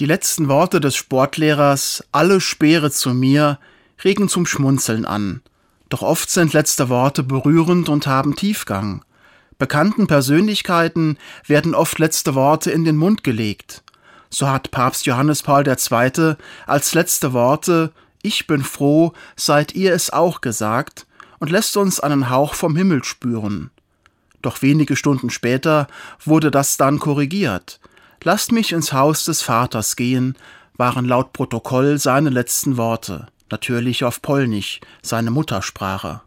Die letzten Worte des Sportlehrers, alle Speere zu mir, regen zum Schmunzeln an. Doch oft sind letzte Worte berührend und haben Tiefgang. Bekannten Persönlichkeiten werden oft letzte Worte in den Mund gelegt. So hat Papst Johannes Paul II. als letzte Worte Ich bin froh, seid ihr es auch gesagt und lässt uns einen Hauch vom Himmel spüren. Doch wenige Stunden später wurde das dann korrigiert. Lasst mich ins Haus des Vaters gehen, waren laut Protokoll seine letzten Worte, natürlich auf Polnisch, seine Muttersprache.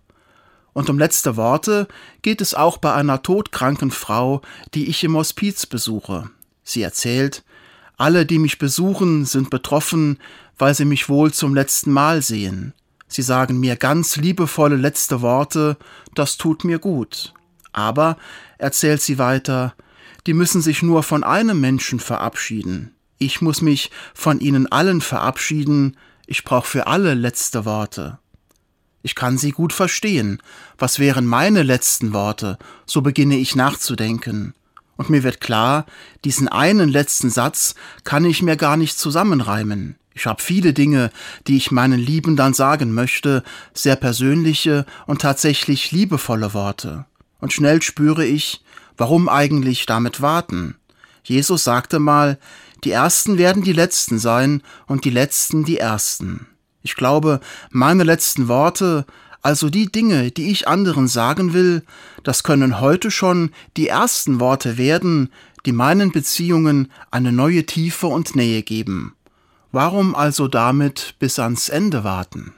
Und um letzte Worte geht es auch bei einer todkranken Frau, die ich im Hospiz besuche. Sie erzählt, alle, die mich besuchen, sind betroffen, weil sie mich wohl zum letzten Mal sehen. Sie sagen mir ganz liebevolle letzte Worte, das tut mir gut. Aber, erzählt sie weiter, die müssen sich nur von einem Menschen verabschieden. Ich muss mich von ihnen allen verabschieden, ich brauche für alle letzte Worte. Ich kann sie gut verstehen. Was wären meine letzten Worte? So beginne ich nachzudenken. Und mir wird klar, diesen einen letzten Satz kann ich mir gar nicht zusammenreimen. Ich habe viele Dinge, die ich meinen Lieben dann sagen möchte, sehr persönliche und tatsächlich liebevolle Worte. Und schnell spüre ich, warum eigentlich damit warten. Jesus sagte mal, die Ersten werden die Letzten sein und die Letzten die Ersten. Ich glaube, meine letzten Worte, also die Dinge, die ich anderen sagen will, das können heute schon die ersten Worte werden, die meinen Beziehungen eine neue Tiefe und Nähe geben. Warum also damit bis ans Ende warten?